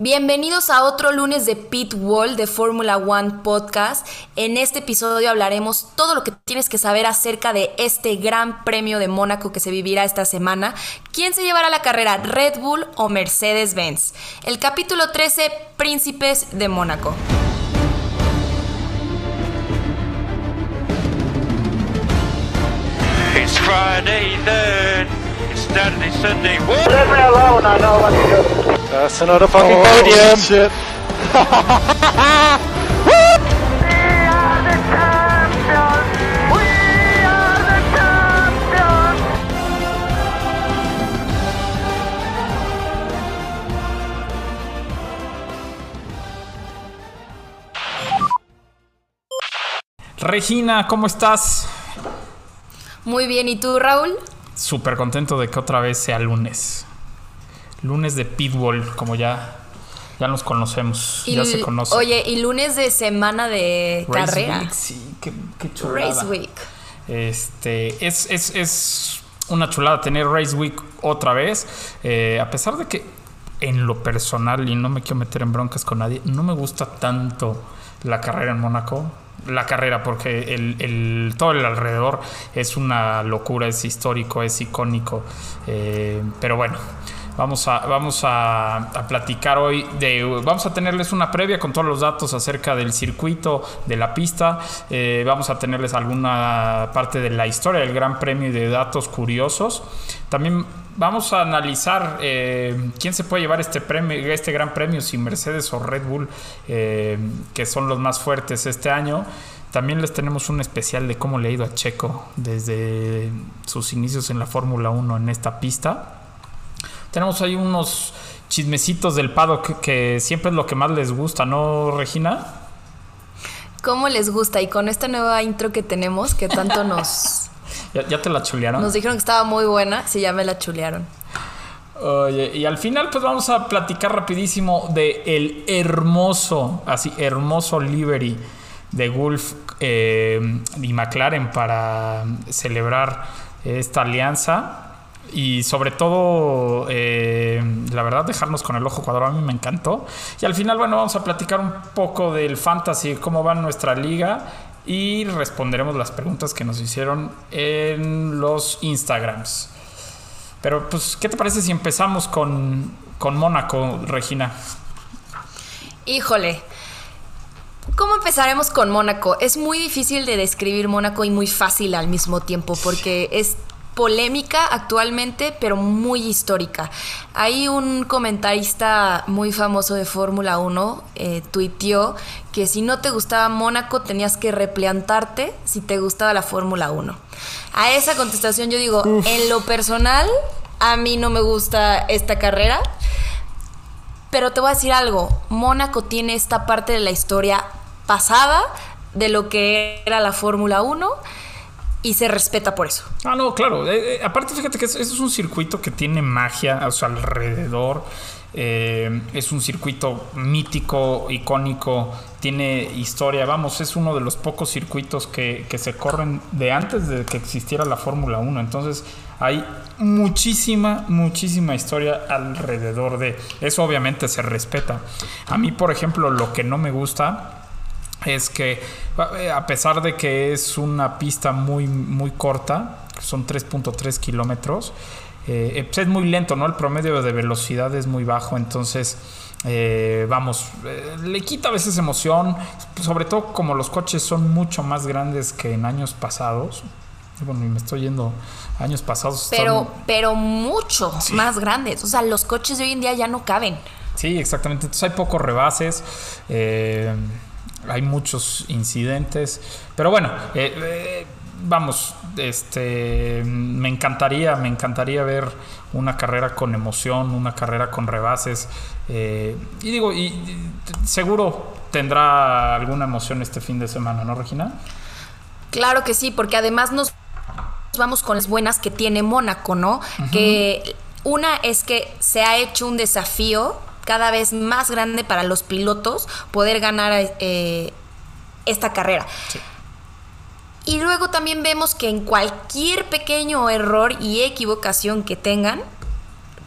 Bienvenidos a otro lunes de Pit Wall de Fórmula One Podcast. En este episodio hablaremos todo lo que tienes que saber acerca de este gran premio de Mónaco que se vivirá esta semana. ¿Quién se llevará la carrera, Red Bull o Mercedes-Benz? El capítulo 13, Príncipes de Mónaco. Friday. It's Saturday, Sunday. What? Leave me alone, I know what to do. That's another fucking Oh, podium. shit. Regina, ¿cómo estás? Muy bien, ¿y tú, Raúl? Súper contento de que otra vez sea lunes. Lunes de Pitbull, como ya, ya nos conocemos, Y ya se conoce. Oye, y lunes de semana de Race carrera. Week, sí, qué, qué chulada. Race Week. Este, es, es, es una chulada tener Race Week otra vez. eh, a pesar de que en lo personal, y no me quiero meter en broncas con nadie, no me gusta tanto la carrera en Mónaco. La carrera, porque el, todo el alrededor es una locura, es histórico, es icónico. eh, pero bueno, Vamos a, vamos a platicar hoy de. Vamos a tenerles una previa con todos los datos acerca del circuito, de la pista. Eh, vamos a tenerles alguna parte de la historia del Gran Premio y de datos curiosos. También vamos a analizar eh, quién se puede llevar este premio, este Gran Premio, si Mercedes o Red Bull, eh, que son los más fuertes este año. También les tenemos un especial de cómo le ha ido a Checo desde sus inicios en la Fórmula 1 en esta pista. Tenemos ahí unos chismecitos del paddock que, siempre es lo que más les gusta, ¿no, Regina? ¿Cómo les gusta? Y con esta nueva intro que tenemos, que tanto nos, ¿Ya, ya te la chulearon? nos dijeron que estaba muy buena, sí, ya me la chulearon. Oye, y al final pues vamos a platicar rapidísimo de el hermoso, así hermoso livery de Gulf eh, y McLaren para celebrar esta alianza y sobre todo eh, la verdad dejarnos con el ojo cuadrado a mí me encantó y al final bueno vamos a platicar un poco del fantasy cómo va nuestra liga y responderemos las preguntas que nos hicieron en los Instagrams pero, pues, ¿qué te parece si empezamos con, con Mónaco, Regina? Híjole. ¿Cómo empezaremos con Mónaco? Es muy difícil de describir Mónaco y muy fácil al mismo tiempo porque es polémica actualmente, pero muy histórica. Hay un comentarista muy famoso de Fórmula 1, eh, tuiteó que si no te gustaba Mónaco tenías que replantarte si te gustaba la Fórmula 1. A esa contestación yo digo, en lo personal, a mí no me gusta esta carrera. Pero te voy a decir algo, Mónaco tiene esta parte de la historia pasada de lo que era la Fórmula 1 y se respeta por eso. Ah, no, claro. Eh, eh, aparte, fíjate que es, es un circuito que tiene magia a su alrededor. Eh, es un circuito mítico, icónico, tiene historia. Vamos, es uno de los pocos circuitos que, que se corren de antes de que existiera la Fórmula 1. Entonces, hay muchísima, muchísima historia alrededor de eso. Obviamente se respeta. A mí, por ejemplo, lo que no me gusta es que eh, a pesar de que es una pista muy, muy corta, son 3.3 kilómetros, eh, pues es muy lento, ¿no? El promedio de velocidad es muy bajo, entonces, eh, vamos, eh, le quita a veces emoción, sobre todo como los coches son mucho más grandes que en años pasados. Bueno, y me estoy yendo años pasados. Pero, son- pero mucho más grandes. O sea, los coches de hoy en día ya no caben. Sí, exactamente. Entonces hay pocos rebases, eh, hay muchos incidentes, pero bueno, eh, eh, vamos, este, me encantaría, me encantaría ver una carrera con emoción, una carrera con rebases, eh, y digo, y, y seguro tendrá alguna emoción este fin de semana, ¿no, Regina? Claro que sí, porque además nos vamos con las buenas que tiene Mónaco, ¿no? Que una es que se ha hecho un desafío cada vez más grande para los pilotos poder ganar eh, esta carrera. Y luego también vemos que en cualquier pequeño error y equivocación que tengan,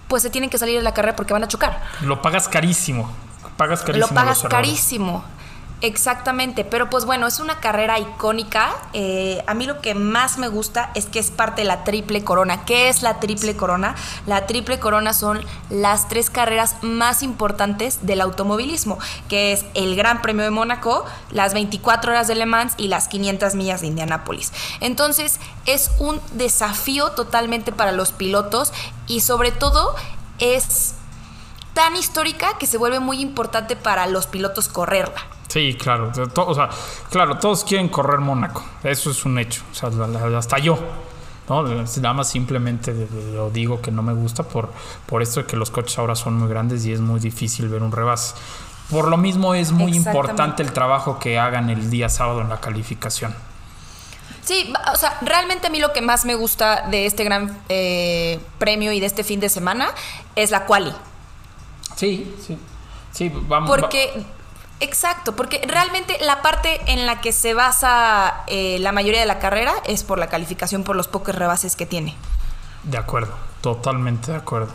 pues se tienen que salir de la carrera porque van a chocar. Lo pagas carísimo. Pagas carísimo. Lo pagas carísimo. Exactamente, pero pues bueno, es una carrera icónica. Eh, a mí lo que más me gusta es que es parte de la triple corona. ¿Qué es la triple corona? La triple corona son las tres carreras más importantes del automovilismo, que es el Gran Premio de Mónaco, las 24 horas de Le Mans y las 500 millas de Indianápolis. Entonces es un desafío totalmente para los pilotos y sobre todo es tan histórica que se vuelve muy importante para los pilotos correrla. Sí, claro. O sea, claro, todos quieren correr Mónaco. Eso es un hecho. O sea, hasta yo. ¿no? Nada más simplemente lo digo que no me gusta por, por esto de que los coches ahora son muy grandes y es muy difícil ver un rebase. Por lo mismo es muy importante el trabajo que hagan el día sábado en la calificación. Sí, o sea, realmente a mí lo que más me gusta de este gran eh, premio y de este fin de semana es la quali. Sí, sí. Sí, vamos. Porque, exacto, porque realmente la parte en la que se basa eh, la mayoría de la carrera es por la calificación, por los pocos rebases que tiene. De acuerdo, totalmente de acuerdo.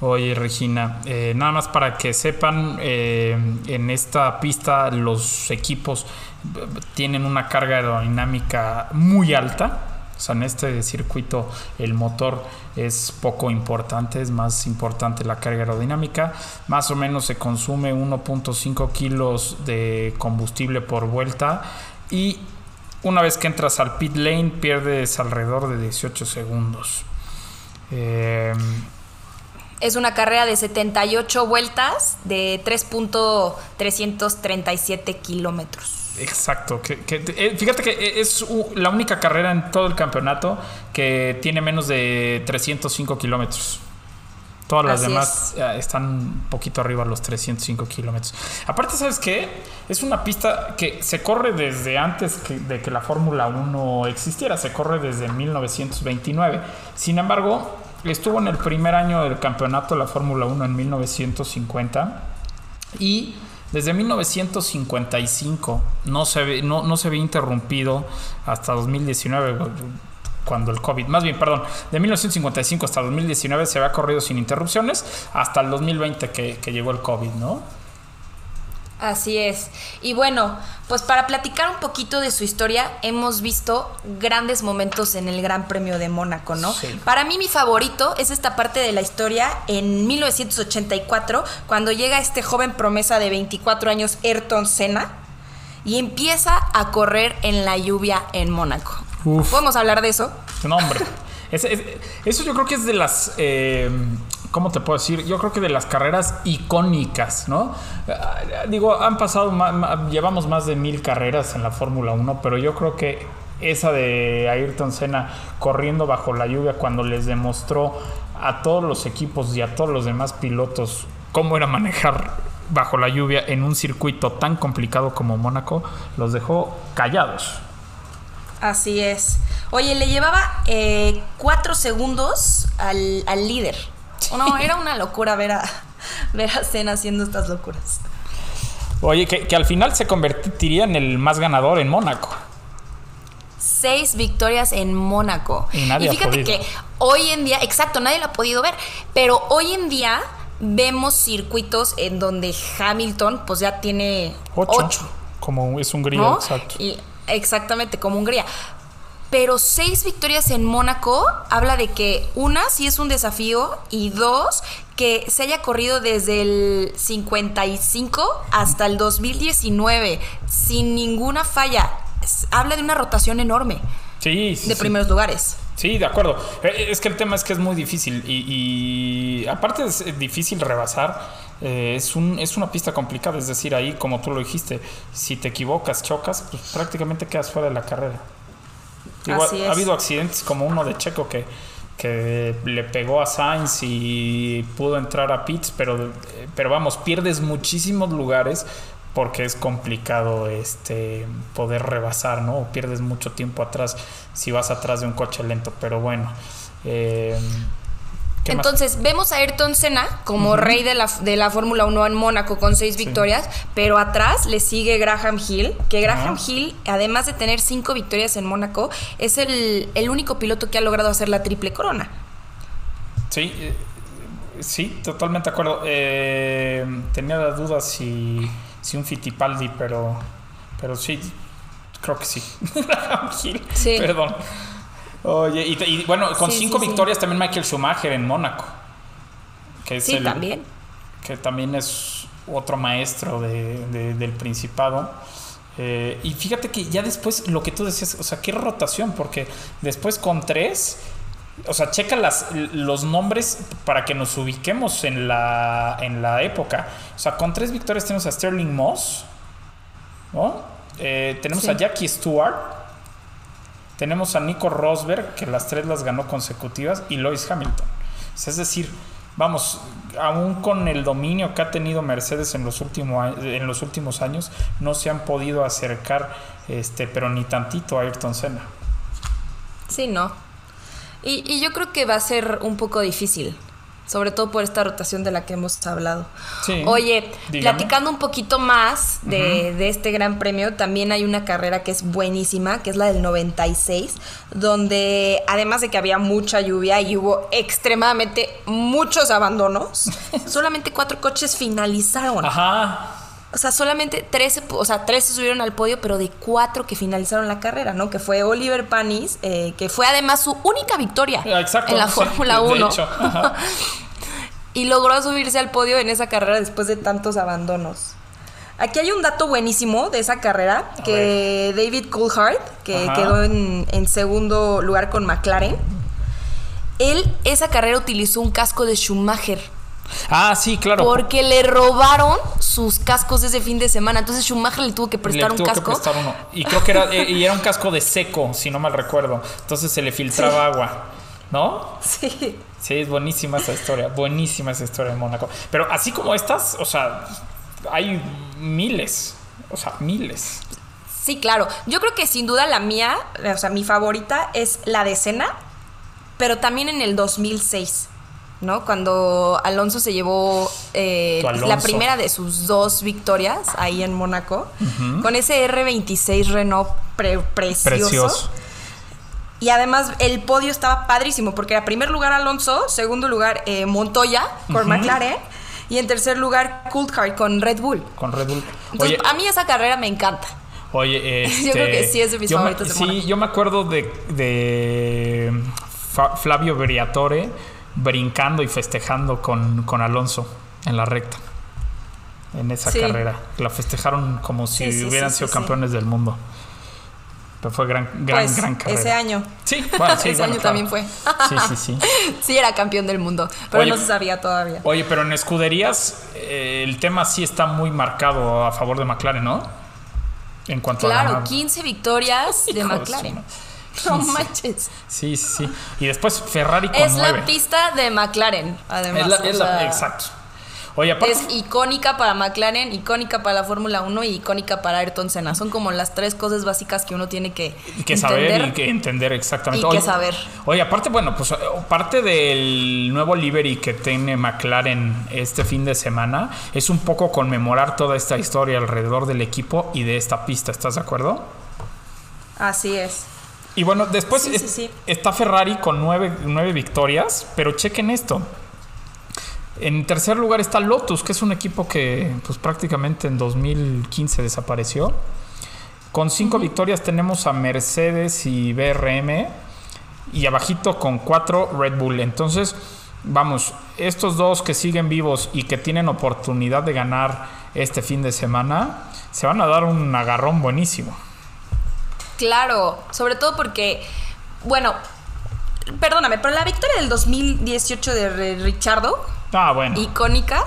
Oye, Regina, eh, nada más para que sepan, eh, en esta pista los equipos eh, tienen una carga aerodinámica muy alta. O sea, en este circuito el motor es poco importante, es más importante la carga aerodinámica. Más o menos se consume 1.5 kilos de combustible por vuelta y una vez que entras al pit lane pierdes alrededor de 18 segundos. Eh, Es una carrera de 78 vueltas de 3.337 kilómetros. Exacto. Que, que- eh, fíjate que es u- la única carrera en todo el campeonato que tiene menos de 305 kilómetros. Todas las Así demás eh, están un poquito arriba los 305 kilómetros. Aparte, ¿sabes qué? Es una pista que se corre desde antes que- de que la Fórmula 1 existiera. Se corre desde 1929. Sin embargo, estuvo en el primer año del campeonato de la Fórmula 1 en 1950. Y desde 1955 no se, no, no se había interrumpido hasta 2019 cuando el COVID, más bien, perdón, de 1955 hasta 2019 se había corrido sin interrupciones hasta el 2020 que, que llegó el COVID, ¿no? Así es. Y bueno, pues para platicar un poquito de su historia, hemos visto grandes momentos en el Gran Premio de Mónaco, ¿no? Sí. Para mí mi favorito es esta parte de la historia en 1984, cuando llega este joven promesa de 24 años, Ayrton Senna, y empieza a correr en la lluvia en Mónaco. Uf. ¿Podemos hablar de eso? No, hombre. Es- es- eso yo creo que es de las. eh, ¿Cómo te puedo decir? Yo creo que de las carreras icónicas, ¿no? Ah, Digo, han pasado. llevamos más de mil carreras en la Fórmula 1, pero yo creo que esa de Ayrton Senna corriendo bajo la lluvia cuando les demostró a todos los equipos y a todos los demás pilotos cómo era manejar bajo la lluvia en un circuito tan complicado como Mónaco, los dejó callados. Así es. Oye, le llevaba eh, cuatro segundos al líder. No, era una locura ver a, ver a Senna haciendo estas locuras. Oye, que, que al final se convertiría en el más ganador en Mónaco. Seis victorias en Mónaco. Y nadie ha fíjate que hoy en día, exacto, nadie lo ha podido ver, pero hoy en día vemos circuitos en donde Hamilton pues ya tiene Ocho. ocho. Como es Hungría, ¿no? exacto. Y exactamente, como Hungría. Pero seis victorias en Mónaco habla de que una sí es un desafío y dos que se haya corrido desde el 55 hasta el 2019 sin ninguna falla. Habla de una rotación enorme Sí, sí, de sí. primeros lugares. Sí, de acuerdo. Eh, Es que el tema es que es muy difícil y, y aparte es eh, difícil rebasar. eh, es, un, es una pista complicada, es decir, ahí como tú lo dijiste, si te equivocas, chocas, pues prácticamente quedas fuera de la carrera. Así ha, habido accidentes como uno de Checo que, que le pegó a Sainz y pudo entrar a pits, pero, eh, pero vamos, pierdes muchísimos lugares porque es complicado este poder rebasar, ¿no? O pierdes mucho tiempo atrás si vas atrás de un coche lento, pero bueno. eh, Entonces, vemos a Ayrton Senna como rey de la, de la Fórmula 1 en Mónaco con seis victorias, pero atrás le sigue Graham Hill, que Graham. Hill, además de tener cinco victorias en Mónaco, es el, el único piloto que ha logrado hacer la triple corona. Sí, eh, Sí, totalmente de acuerdo. Eh, tenía la duda si, si un Fittipaldi, pero, pero sí, creo que sí. Gil, Sí. Perdón. Oye, y, y bueno, con Sí, cinco sí, sí. victorias también Michael Schumacher en Mónaco. Que es Sí, el- también. que también es otro maestro de- de- del Principado. Eh, y fíjate que ya después lo que tú decías, o sea, qué rotación, porque después con tres, o sea, checa las, los nombres para que nos ubiquemos en la, en la época. O sea, con tres victorias tenemos a Sterling Moss, ¿no? Eh, tenemos a Jackie Stewart, tenemos a Nico Rosberg, que las tres las ganó consecutivas, y Lewis Hamilton. Es decir, vamos, aún con el dominio que ha tenido Mercedes en los, últimos en los últimos años, no se han podido acercar, este, pero ni tantito a Ayrton Senna. Sí, no. Y, y yo creo que va a ser un poco difícil, sobre todo por esta rotación de la que hemos hablado. Sí. Oye, Dígame. platicando un poquito más de, de este gran premio, también hay una carrera que es buenísima, que es la del 96, donde además de que había mucha lluvia y hubo extremadamente muchos abandonos, solamente cuatro coches finalizaron. Ajá. O sea, solamente 13, o sea, 13 subieron al podio, pero de cuatro que finalizaron la carrera, ¿no? Que fue Oliver Panis, eh, que fue además su única victoria Ah, Exacto. en la Fórmula de 1. hecho, ajá. y logró subirse al podio en esa carrera después de tantos abandonos. Aquí hay un dato buenísimo de esa carrera, A que David Coulthard, que Ajá. quedó en, en segundo lugar con McLaren, él esa carrera utilizó un casco de Schumacher. Ah, sí, claro. Porque le robaron sus cascos ese fin de semana. Entonces Schumacher le tuvo que prestar le un tuvo casco. que prestar uno. Y creo que era, eh, y era un casco de seco, si no mal recuerdo. Entonces se le filtraba agua. ¿No? Sí. Sí, es buenísima esa historia. Buenísima esa historia de Mónaco. Pero así como estas, o sea, hay miles. O sea, miles. Sí, claro. Yo creo que sin duda la mía, o sea, mi favorita es la de Senna, pero también en el 2006, ¿no? Cuando Alonso se llevó eh, Alonso. la primera de sus dos victorias ahí en Mónaco, con ese R26 Renault pre- precioso. Precioso. Y además el podio estaba padrísimo, porque era primer lugar Alonso, segundo lugar eh, Montoya con McLaren, y en tercer lugar Coulthard con Red Bull. Con Red Bull. Entonces, Oye, a mí esa carrera me encanta. Oye, este, Yo creo que sí es de mis yo me- favoritos de Sí, yo me acuerdo de, de Flavio Briatore brincando y festejando con, con Alonso en la recta. En esa Sí. carrera. La festejaron como si Sí, sí, hubieran sido campeones del mundo. Pero fue gran, gran, pues, gran carrera. ese año. Sí, bueno, ese bueno, año claro. también fue. Sí, sí, sí. sí, era campeón del mundo, pero Oye. no se sabía todavía. Oye, pero en escuderías eh, el tema sí está muy marcado a favor de McLaren, ¿no? En cuanto a Claro, ganar. 15 victorias de McLaren. No 15. manches. Sí, sí, sí. Y después Ferrari con Es la pista de McLaren, además. Es la- o es la- sea, exacto. Oye, aparte. Es icónica para McLaren, icónica para la Fórmula 1 y icónica para Ayrton Senna. Son como las tres cosas básicas que uno tiene que, que saber y que entender exactamente. y que Oye, saber. Oye, aparte, bueno, pues eh, parte del nuevo livery que tiene McLaren este fin de semana es un poco conmemorar toda esta historia alrededor del equipo y de esta pista. ¿Estás de acuerdo? Así es. Y bueno, después Sí, es- sí, sí. está Ferrari con nueve, nueve victorias, pero chequen esto. En tercer lugar está Lotus, que es un equipo que pues prácticamente en 2015 desapareció. Con cinco victorias tenemos a Mercedes y BRM y abajito con cuatro Red Bull. Entonces, vamos, estos dos que siguen vivos y que tienen oportunidad de ganar este fin de semana, se van a dar un agarrón buenísimo. Claro, sobre todo porque, bueno, perdóname, pero la victoria del 2018 de Richardo, Ah, bueno. icónica,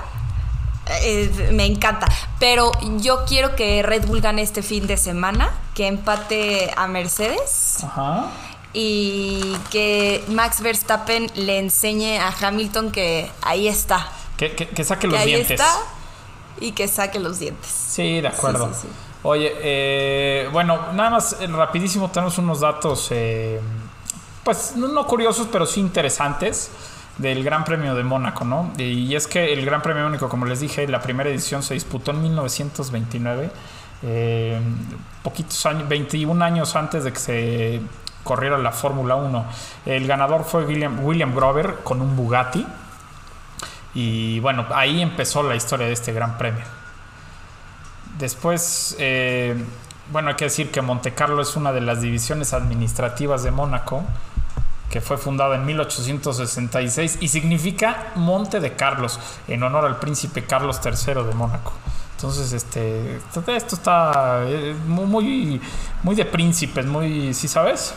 eh, me encanta. Pero yo quiero que Red Bull gane este fin de semana, que empate a Mercedes Ajá. y que Max Verstappen le enseñe a Hamilton que ahí está, Que, que- que saque que los ahí dientes. está y que saque los dientes. Sí, de acuerdo. sí, sí. Oye, eh, bueno, nada más eh, rapidísimo tenemos unos datos, eh, pues no, curiosos, pero sí interesantes del Gran Premio de Mónaco, ¿no? Y es que el Gran Premio Mónaco, como les dije, la primera edición se disputó en 1929, eh, poquitos años, 21 años antes de que se corriera la Fórmula 1. El ganador fue William, William Grover con un Bugatti. Y bueno, ahí empezó la historia de este gran premio. Después, eh, bueno, hay que decir que Monte Carlo es una de las divisiones administrativas de Mónaco, que fue fundada en 1866 y significa Monte de Carlos, en honor al príncipe Carlos III de Mónaco. Entonces, este, esto está eh, muy, muy, muy de príncipes, muy, ¿sí sabes?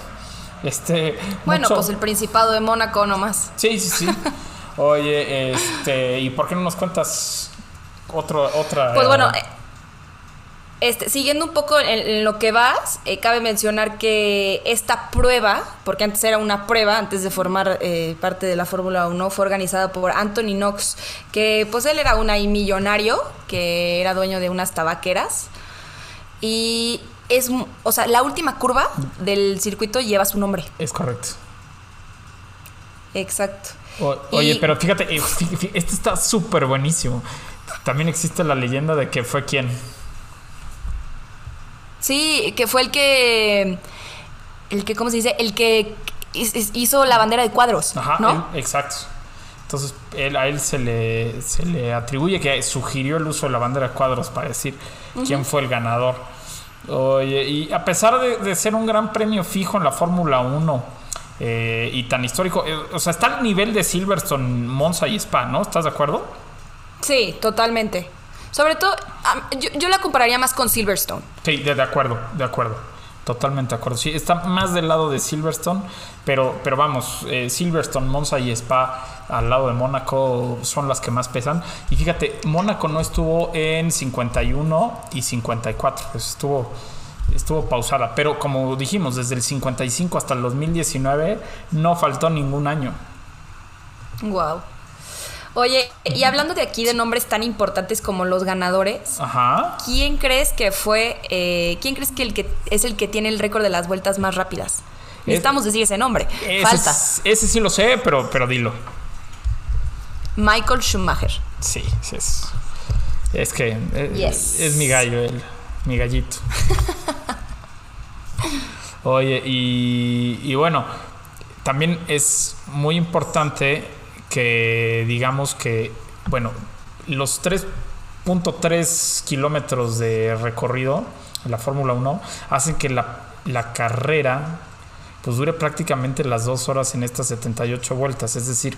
Este, Bueno, mucho- pues el Principado de Mónaco nomás. Sí, sí, sí. Oye, este, ¿y por qué no nos cuentas otro, otra? Pues bueno, eh, este, siguiendo un poco en, en lo que vas, eh, cabe mencionar que esta prueba, porque antes era una prueba, antes de formar eh, parte de la Fórmula 1, fue organizada por Anthony Knox, que pues él era un ahí millonario, que era dueño de unas tabaqueras. Y es, o sea, la última curva del circuito lleva su nombre. Es correcto. Exacto. O- oye, Y- pero fíjate, fí- fí- este está súper buenísimo. También existe la leyenda de que fue quién. Sí, que fue el que. El que, ¿cómo se dice? El que hiz- hizo la bandera de cuadros. Ajá, ¿No? él- exacto. Entonces, él, a él se le, se le atribuye que sugirió el uso de la bandera de cuadros para decir quién fue el ganador. Oye, y a pesar de, de ser un gran premio fijo en la Fórmula 1 eh, y tan histórico, eh, o sea, está al nivel de Silverstone, Monza y Spa, ¿no? ¿Estás de acuerdo? Sí, totalmente. Sobre todo, yo, yo la compararía más con Silverstone. Sí, de, de acuerdo, de acuerdo. Totalmente de acuerdo. Sí, está más del lado de Silverstone, pero, pero vamos, eh, Silverstone, Monza y Spa al lado de Mónaco son las que más pesan. Y fíjate, Mónaco no estuvo en 51 y 54, pues estuvo, estuvo pausada. Pero como dijimos, desde el 55 hasta el 2019 no faltó ningún año. Wow. Oye, y hablando de aquí de nombres tan importantes como los ganadores, Ajá. ¿quién crees que fue, eh, quién crees que el que es el que tiene el récord de las vueltas más rápidas? Necesitamos decir ese nombre. Ese, Falta. es- ese sí lo sé, pero, pero dilo. Michael Schumacher. Sí, sí es. Es que eh, Yes. es mi gallo, él, mi gallito. Oye, y, y bueno, también es muy importante que digamos que, bueno, los 3.3 kilómetros de recorrido en la Fórmula 1 hacen que la, la carrera pues dure prácticamente las dos horas en estas 78 vueltas. Es decir,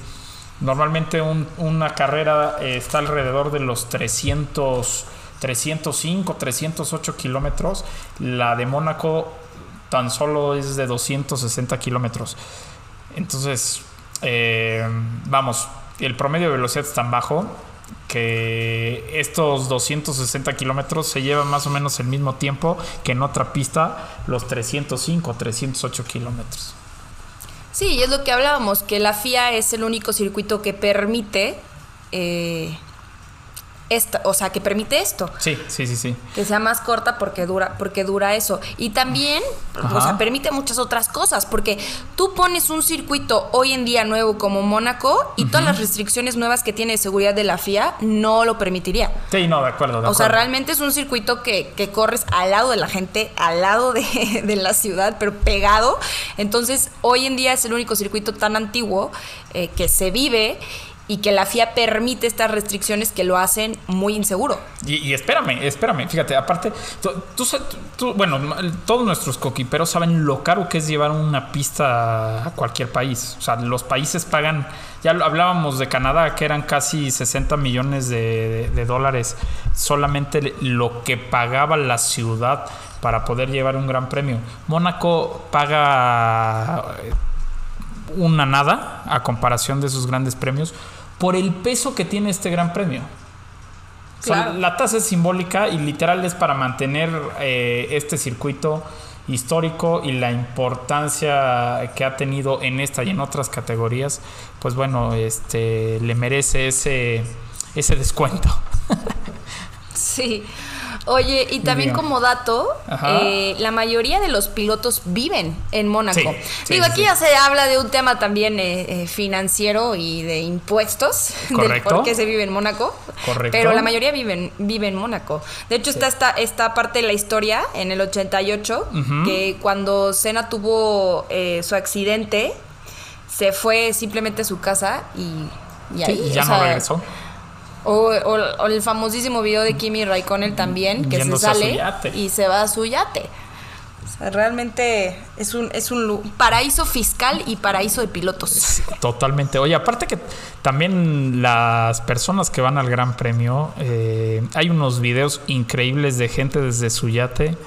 normalmente un- una carrera eh, está alrededor de los 300, 305, 308 kilómetros. La de Mónaco tan solo es de 260 kilómetros. Entonces, eh, vamos, el promedio de velocidad es tan bajo que estos 260 kilómetros se llevan más o menos el mismo tiempo que en otra pista los 305, 308 kilómetros. Sí, es lo que hablábamos, que la FIA es el único circuito que permite eh, esta, o sea, que permite esto. Sí, sí, sí, sí. que sea más corta porque dura porque dura eso y también o sea permite muchas otras cosas porque tú pones un circuito hoy en día nuevo como Mónaco y todas las restricciones nuevas que tiene de seguridad de la FIA no lo permitiría Sí, no, de acuerdo, de o sea acuerdo. realmente es un circuito que, que corres al lado de la gente al lado de, de la ciudad pero pegado entonces hoy en día es el único circuito tan antiguo eh, que se vive y que la FIA permite estas restricciones que lo hacen muy inseguro. Y, y espérame, espérame, fíjate, aparte, tú, tú bueno, todos nuestros coquiperos saben lo caro que es llevar una pista a cualquier país. O sea, los países pagan, ya hablábamos de Canadá, que eran casi 60 millones de, de- dólares, solamente lo que pagaba la ciudad para poder llevar un gran premio. Mónaco paga eh, una nada a comparación de esos grandes premios por el peso que tiene este gran premio. O sea, Claro. la tasa es simbólica y literal es para mantener eh, este circuito histórico y la importancia que ha tenido en esta y en otras categorías, pues bueno, este le merece ese, ese descuento. Sí. Oye, y también como dato, eh, la mayoría de los pilotos viven en Mónaco. Sí, sí, Digo, sí, aquí ya se habla de un tema también eh, eh, financiero y de impuestos, Correcto. por qué se vive en Mónaco. Correcto. Pero la mayoría viven, vive en Mónaco. De hecho, está esta, esta parte de la historia en el 88, que cuando Senna tuvo eh, su accidente, se fue simplemente a su casa y Y ahí, ya o no sea, regresó. O, o- o el famosísimo video de Kimi Raikkonen también, que se Yéndose sale y se va a su yate. O sea, realmente es un, es un paraíso fiscal y paraíso de pilotos. Totalmente. Oye, aparte que también las personas que van al Gran Premio, eh, hay unos videos increíbles de gente desde su yate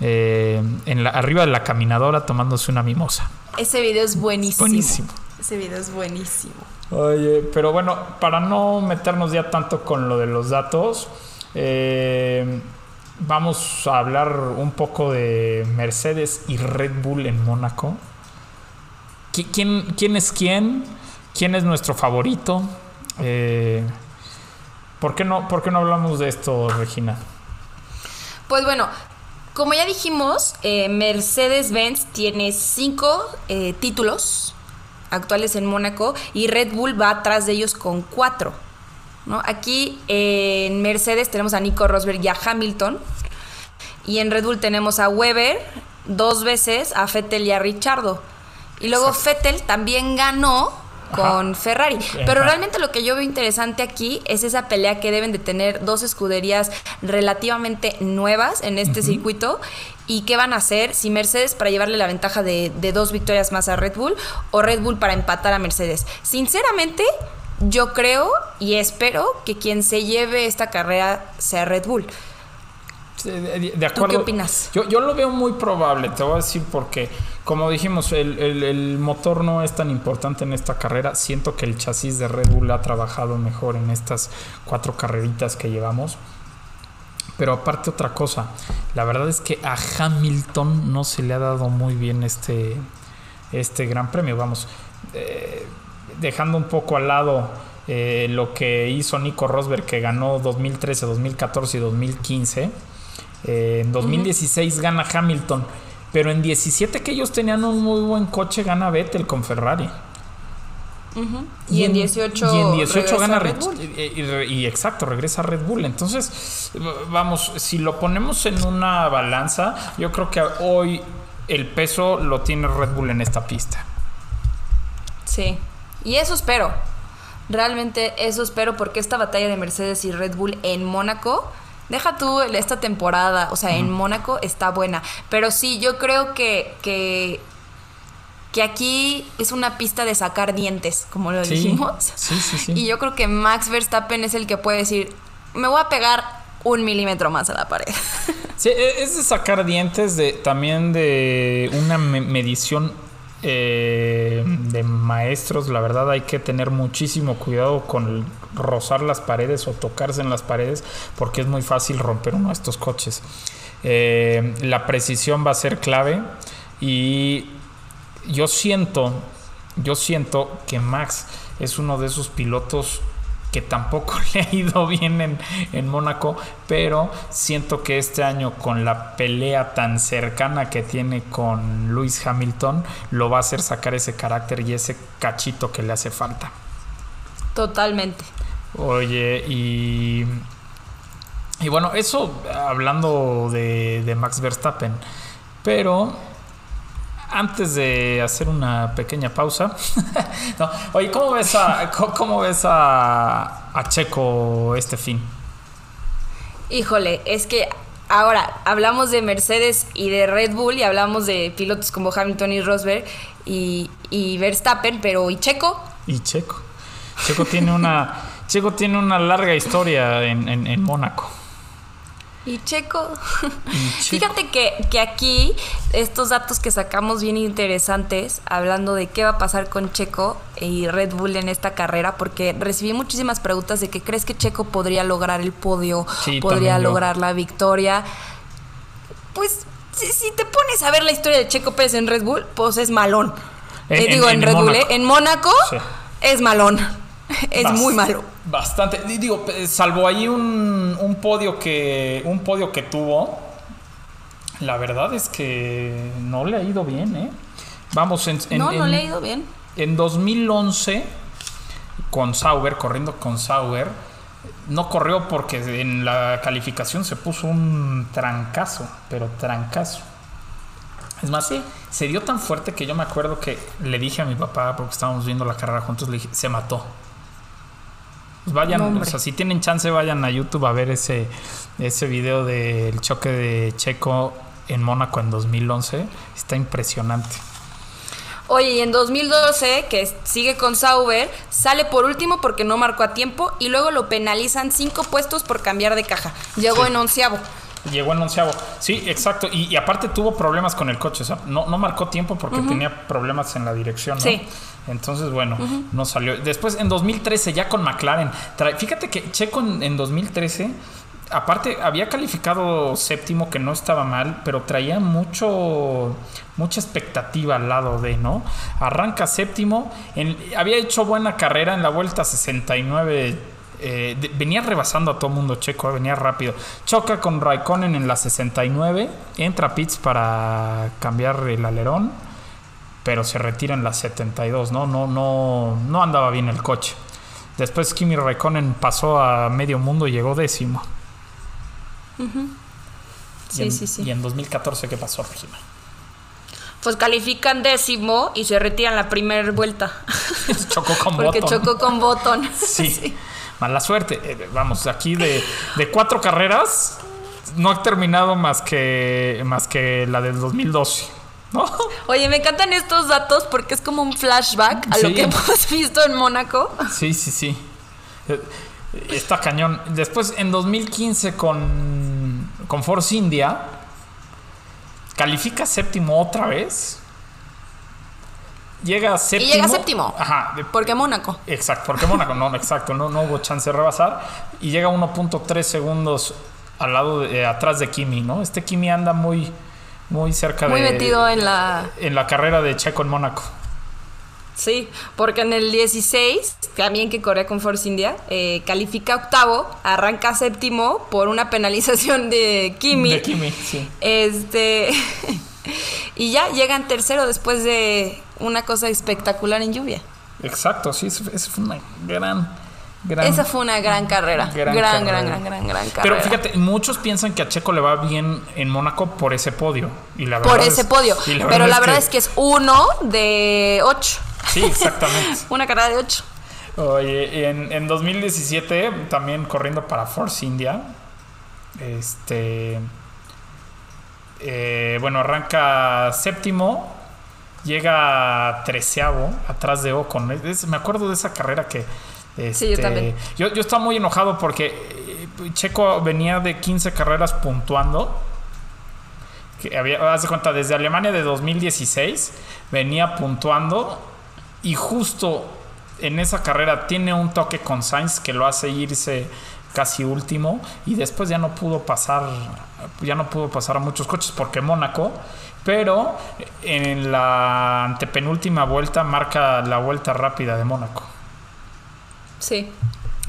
eh, en la, arriba de la caminadora tomándose una mimosa. Ese video es buenísimo. Buenísimo. Ese video es buenísimo. Oye, pero bueno, para no meternos ya tanto con lo de los datos, eh, vamos a hablar un poco de Mercedes y Red Bull en Mónaco. ¿Qui- ¿Quién, quién es quién? ¿Quién es nuestro favorito? Eh, ¿por, qué no, ¿Por qué no hablamos de esto, Regina? Pues bueno, como ya dijimos, eh, Mercedes-Benz tiene cinco eh, títulos actuales en Mónaco y Red Bull va atrás de ellos con cuatro. ¿no? Aquí eh, en Mercedes tenemos a Nico Rosberg y a Hamilton. Y en Red Bull tenemos a Weber dos veces, a Fettel y a Richardo. Y luego Fettel también ganó con Ferrari. Pero realmente lo que yo veo interesante aquí es esa pelea que deben de tener dos escuderías relativamente nuevas en este circuito y qué van a hacer si Mercedes para llevarle la ventaja de, de dos victorias más a Red Bull o Red Bull para empatar a Mercedes. Sinceramente, yo creo y espero que quien se lleve esta carrera sea Red Bull. De, de acuerdo. qué opinas? Yo, yo lo veo muy probable, te voy a decir porque, como dijimos, el, el- el motor no es tan importante en esta carrera. Siento que el chasis de Red Bull ha trabajado mejor en estas cuatro carreritas que llevamos. Pero aparte otra cosa, la verdad es que a Hamilton no se le ha dado muy bien este, este gran premio. Vamos, eh, dejando un poco al lado eh, lo que hizo Nico Rosberg, que ganó 2013, 2014 y 2015. Eh, en 2016 gana Hamilton, pero en 17 que ellos tenían un muy buen coche, gana Vettel con Ferrari. Y, en 18, y en 18 regresa gana Red Bull. Y, exacto, regresa Red Bull. Entonces, vamos, si lo ponemos en una balanza, yo creo que hoy el peso lo tiene Red Bull en esta pista. Sí, y eso espero. Realmente eso espero porque esta batalla de Mercedes y Red Bull en Mónaco, deja tú esta temporada, o sea, en Mónaco está buena. Pero sí, yo creo que, que, que aquí es una pista de sacar dientes, como lo Sí, dijimos. sí, sí, sí. Y yo creo que Max Verstappen es el que puede decir, me voy a pegar un milímetro más a la pared. Sí, e- es de sacar dientes de también de una me- medición eh, de maestros. La verdad hay que tener muchísimo cuidado con rozar las paredes o tocarse en las paredes porque es muy fácil romper uno de estos coches. Eh, la precisión va a ser clave y yo siento, yo siento que Max es uno de esos pilotos que tampoco le ha ido bien en, en Mónaco, pero siento que este año con la pelea tan cercana que tiene con Lewis Hamilton, lo va a hacer sacar ese carácter y ese cachito que le hace falta. Totalmente. Oye, y, y bueno, eso hablando de, de Max Verstappen, pero antes de hacer una pequeña pausa, no, oye, ¿cómo ves a, cómo, ves a, a Checo este fin? Híjole, es que ahora hablamos de Mercedes y de Red Bull y hablamos de pilotos como Hamilton y Rosberg y, y Verstappen, pero ¿y Checo? Y Checo. Checo tiene una, Checo tiene una larga historia en, en, en Mónaco. ¿Y Checo? Y Checo. Fíjate que, que aquí estos datos que sacamos bien interesantes, hablando de qué va a pasar con Checo y Red Bull en esta carrera, porque recibí muchísimas preguntas de que crees que Checo podría lograr el podio, Sí, podría lograr la victoria. Pues si, si te pones a ver la historia de Checo Pérez en Red Bull, pues es malón. En- Eh, digo, en, en Red Bull. ¿eh? En Mónaco Sí. es malón. Es muy malo. Bastante. Di- Digo, salvo ahí un, un podio que. un podio que tuvo. La verdad es que no le ha ido bien, ¿eh? Vamos, en, en- no, no en- le ha ido bien. En 2011, con Sauber, corriendo con Sauber, no corrió porque en la calificación se puso un trancazo, pero trancazo. Es más, se dio tan fuerte que yo me acuerdo que le dije a mi papá, porque estábamos viendo la carrera juntos, le dije, se mató. Pues vayan, hombre. o sea, si tienen chance, vayan a YouTube a ver ese, ese video del choque de Checo en Mónaco en 2011. Está impresionante. Oye, y en 2012, que sigue con Sauber, sale por último porque no marcó a tiempo y luego lo penalizan cinco puestos por cambiar de caja. Llegó Sí. en onceavo. Llegó en onceavo. Sí, exacto. Y, y aparte tuvo problemas con el coche. O sea, no, no marcó tiempo porque tenía problemas en la dirección, ¿no? Sí. Entonces, bueno, no salió. Después, en 2013, ya con McLaren. fíjate que Checo en, en 2013, aparte, había calificado séptimo, que no estaba mal, pero traía mucho mucha expectativa al lado de, ¿no? Arranca séptimo. en- había hecho buena carrera en la vuelta 69. Eh, de- venía rebasando a todo mundo Checo, eh, venía rápido. Choca con Raikkonen en la 69. Entra a pits para cambiar el alerón pero se retira en la 72, ¿no? No, no, no andaba bien el coche. Después Kimi Raikkonen pasó a medio mundo y llegó décimo. Sí, en, sí, sí. Y en 2014, ¿qué pasó, Regina? Pues califican décimo y se retiran la primera vuelta. Chocó con porque Button. chocó con Botón. Sí. Mala suerte. Eh, vamos, aquí de, de cuatro carreras, no ha terminado más que, más que la del 2012. ¿No? Oye, me encantan estos datos porque es como un flashback a lo que hemos visto en Mónaco. Sí, sí, sí. Eh, Está cañón. Después, en 2015, con, con Force India, califica séptimo otra vez. Llega a séptimo. llega séptimo. Ajá. de- Porque Mónaco. Exacto, porque Mónaco, no, exacto, no, no hubo chance de rebasar. Y llega 1.3 segundos al lado de, eh, atrás de Kimi, ¿no? Este Kimi anda muy, muy cerca Muy de. metido en la. en la carrera de Checo en Mónaco. Sí, porque en el 16, también que corre con Force India, eh, califica octavo, arranca séptimo por una penalización de Kimi. De Kimi, sí. Este. y ya llegan tercero después de una cosa espectacular en lluvia. Exacto, sí, esa fue una gran, gran. Esa fue una gran carrera. Gran Gran, gran, carrera. gran, gran, gran, carrera. Pero fíjate, muchos piensan que a Checo le va bien en Mónaco por ese podio. Y la Por ese es- podio. Pero la verdad es que es uno de ocho. Sí, exactamente. Una carrera de ocho. Oye, en, en 2017, también corriendo para Force India, este. Eh, bueno, arranca séptimo, llega treceavo, atrás de Ocon. Es- me acuerdo de esa carrera que. Sí, yo este, también. Yo, yo estaba muy enojado porque eh, Checo venía de 15 carreras puntuando. Que había, haz de cuenta, desde Alemania de 2016 venía puntuando y justo en esa carrera tiene un toque con Sainz que lo hace irse casi último y después ya no pudo pasar ya no pudo pasar a muchos coches porque Mónaco pero en la antepenúltima vuelta marca la vuelta rápida de Mónaco Sí.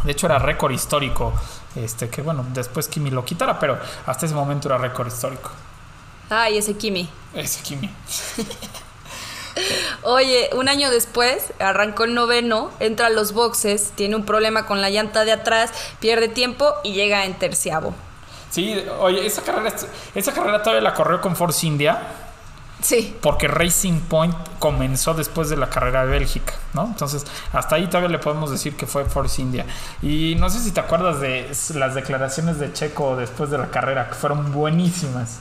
de hecho era récord histórico este que bueno después Kimi lo quitara pero hasta ese momento era récord histórico Ay, ese Kimi. ese Kimi Oye, un año después arrancó el noveno, entra a los boxes, tiene un problema con la llanta de atrás, pierde tiempo y llega en terciavo. Sí, oye, esa carrera, esa carrera todavía la corrió con Force India Sí. porque Racing Point comenzó después de la carrera de Bélgica, ¿no? Entonces, hasta ahí todavía le podemos decir que fue Force India. Y no sé si te acuerdas de las declaraciones de Checo después de la carrera, que fueron buenísimas.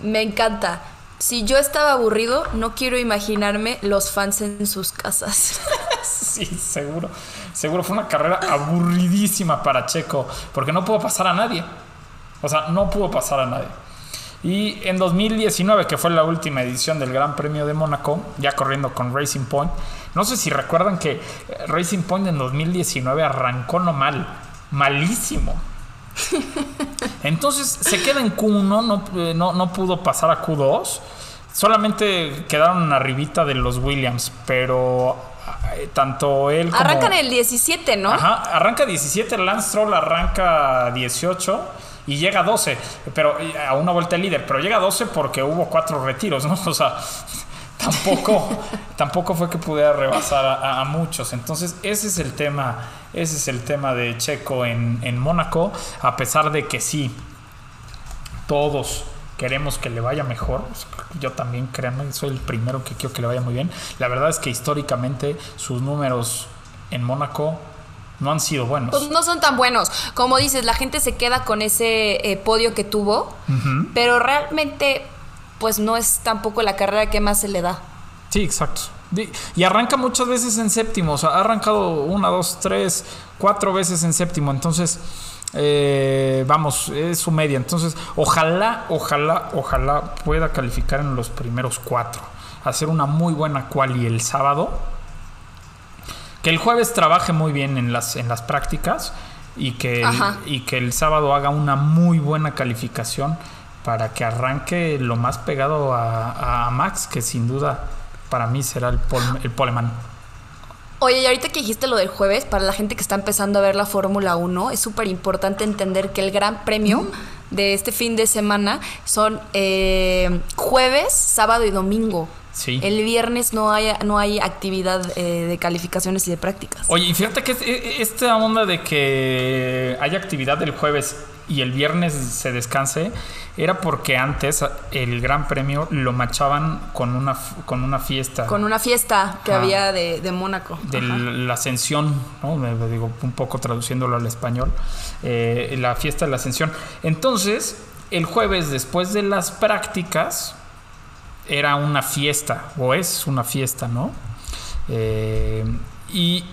Me encanta. Si yo estaba aburrido, no quiero imaginarme los fans en sus casas. Sí, seguro. Seguro fue una carrera aburridísima para Checo, porque no pudo pasar a nadie. O sea, no pudo pasar a nadie. Y en 2019, que fue la última edición del Gran Premio de Mónaco, ya corriendo con Racing Point, no sé si recuerdan que eh, Racing Point en 2019 arrancó no mal, malísimo. Entonces se queda en Q1, no, eh, no, no pudo pasar a Q2. Solamente quedaron arribita de los Williams, pero eh, tanto él como... Arrancan el 17, ¿no? Ajá, arranca 17, Lance Stroll arranca 18 y llega a 12, pero eh, a una vuelta de líder, pero llega a 12 porque hubo cuatro retiros, ¿no? O sea, tampoco, tampoco fue que pudiera rebasar a, a muchos. Entonces, ese es el tema, ese es el tema de Checo en, en Mónaco, a pesar de que sí, todos queremos que le vaya mejor. Yo también, créanme, soy el primero que quiero que le vaya muy bien. La verdad es que históricamente sus números en Mónaco no han sido buenos. Pues no son tan buenos. Como dices, la gente se queda con ese eh, podio que tuvo, pero realmente, pues no es tampoco la carrera que más se le da. Sí, exacto. Y arranca muchas veces en séptimo. O sea, ha arrancado una, dos, tres, cuatro veces en séptimo. Entonces, eh, vamos, es su media. Entonces, ojalá, ojalá, ojalá pueda calificar en los primeros cuatro. Hacer una muy buena quali el sábado. Que el jueves trabaje muy bien en las, en las prácticas. Y que, el, y que el sábado haga una muy buena calificación para que arranque lo más pegado a, a Max, que sin duda para mí será el, pol- el poleman. Oye, y ahorita que dijiste lo del jueves, para la gente que está empezando a ver la Fórmula 1, es súper importante entender que el gran premio de este fin de semana son eh, jueves, sábado y domingo. Sí. El viernes no hay, no hay actividad eh, de calificaciones y de prácticas. Oye, y fíjate que e- esta onda de que haya actividad el jueves y el viernes se descanse era porque antes el Gran Premio lo machaban con una, con una fiesta. Con una fiesta que Ajá. había de, de Mónaco. de Ajá. la ascensión, ¿no? Me- me digo un poco traduciéndolo al español, eh, la fiesta de la ascensión. Entonces, el jueves después de las prácticas era una fiesta, o es una fiesta, ¿no? Eh, y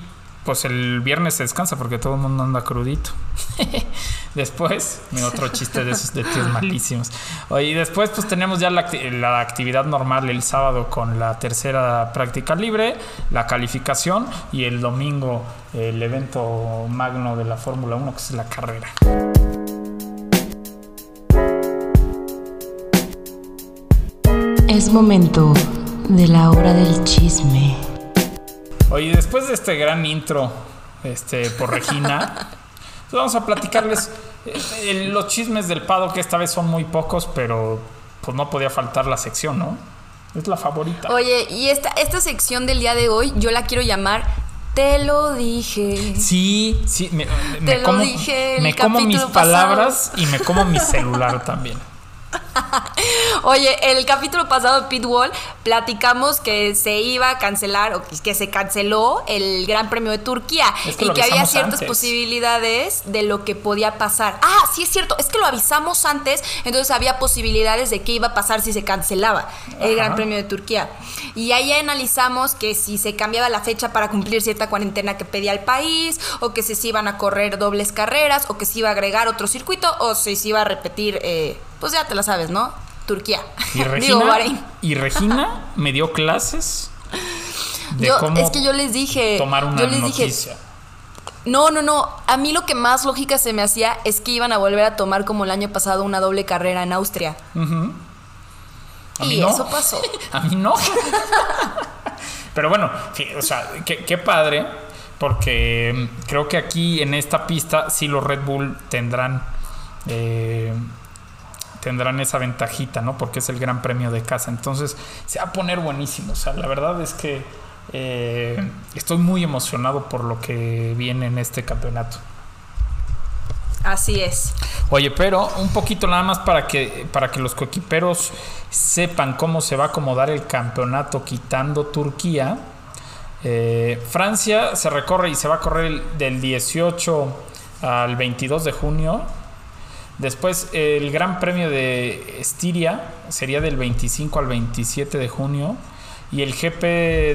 pues el viernes se descansa porque todo el mundo anda crudito. después, mi otro chiste de esos de tíos malísimos. Oye, y después pues tenemos ya la actividad normal el sábado con la tercera práctica libre, la calificación y el domingo el evento magno de la Fórmula 1 que es la carrera. Es momento de la hora del chisme. Oye, después de este gran intro este, por Regina, vamos a platicarles eh, los chismes del Pado, que esta vez son muy pocos, pero pues no podía faltar la sección, ¿no? Es la favorita. Oye, y esta, esta sección del día de hoy yo la quiero llamar Te lo dije. Sí, sí, me, me lo como, dije el me como mis palabras y me como mi celular también. Oye, el capítulo pasado de Pitwall platicamos que se iba a cancelar o que se canceló el Gran Premio de Turquía y que había ciertas antes. posibilidades de lo que podía pasar. Ah, sí es cierto, es que lo avisamos antes, entonces había posibilidades de qué iba a pasar si se cancelaba el Ajá. Gran Premio de Turquía. Y ahí analizamos que si se cambiaba la fecha para cumplir cierta cuarentena que pedía el país, o que si se iban a correr dobles carreras, o que se iba a agregar otro circuito, o si se iba a repetir, eh, pues ya te la sabes, ¿no? Turquía. Y Digo, Regina, Bahrein. y Regina me dio clases de Yo- cómo es que yo les dije, tomar una yo les dije, noticia. no, no, no, a mí lo que más lógica se me hacía es que iban a volver a tomar como el año pasado una doble carrera en Austria. A mí y no. eso pasó. A mí no. Pero bueno, o sea, qué, qué padre, porque mm, creo que aquí en esta pista sí los Red Bull tendrán eh, tendrán esa ventajita, ¿no? Porque es el Gran Premio de casa. Entonces se va a poner buenísimo. O sea, la verdad es que eh, estoy muy emocionado por lo que viene en este campeonato. Así es. Oye, pero un poquito nada más para que, para que los coequiperos sepan cómo se va a acomodar el campeonato quitando Turquía. Eh, Francia se recorre y se va a correr el- del 18 al 22 de junio. Después el Gran Premio de Estiria sería del 25 al 27 de junio. Y el GP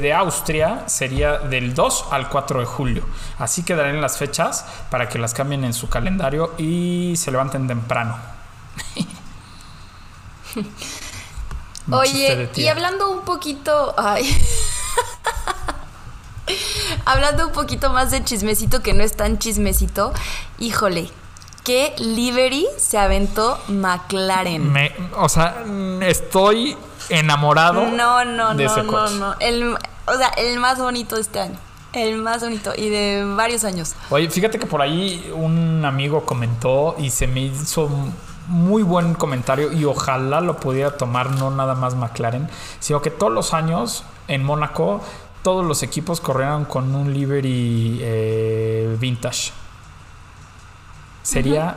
de Austria sería del 2 al 4 de julio. Así quedarán las fechas para que las cambien en su calendario y se levanten temprano. Oye, y hablando un poquito, ay. hablando un poquito más de chismecito que no es tan chismecito, híjole, qué livery se aventó McLaren. Me- o sea, estoy enamorado No, no, de no, ese no, coche. no. El, o sea, el más bonito de este año. El más bonito y de varios años. Oye, fíjate que por ahí un amigo comentó y se me hizo muy buen comentario y ojalá lo pudiera tomar no nada más McLaren, sino que todos los años en Mónaco todos los equipos corrieron con un livery eh, vintage. Sería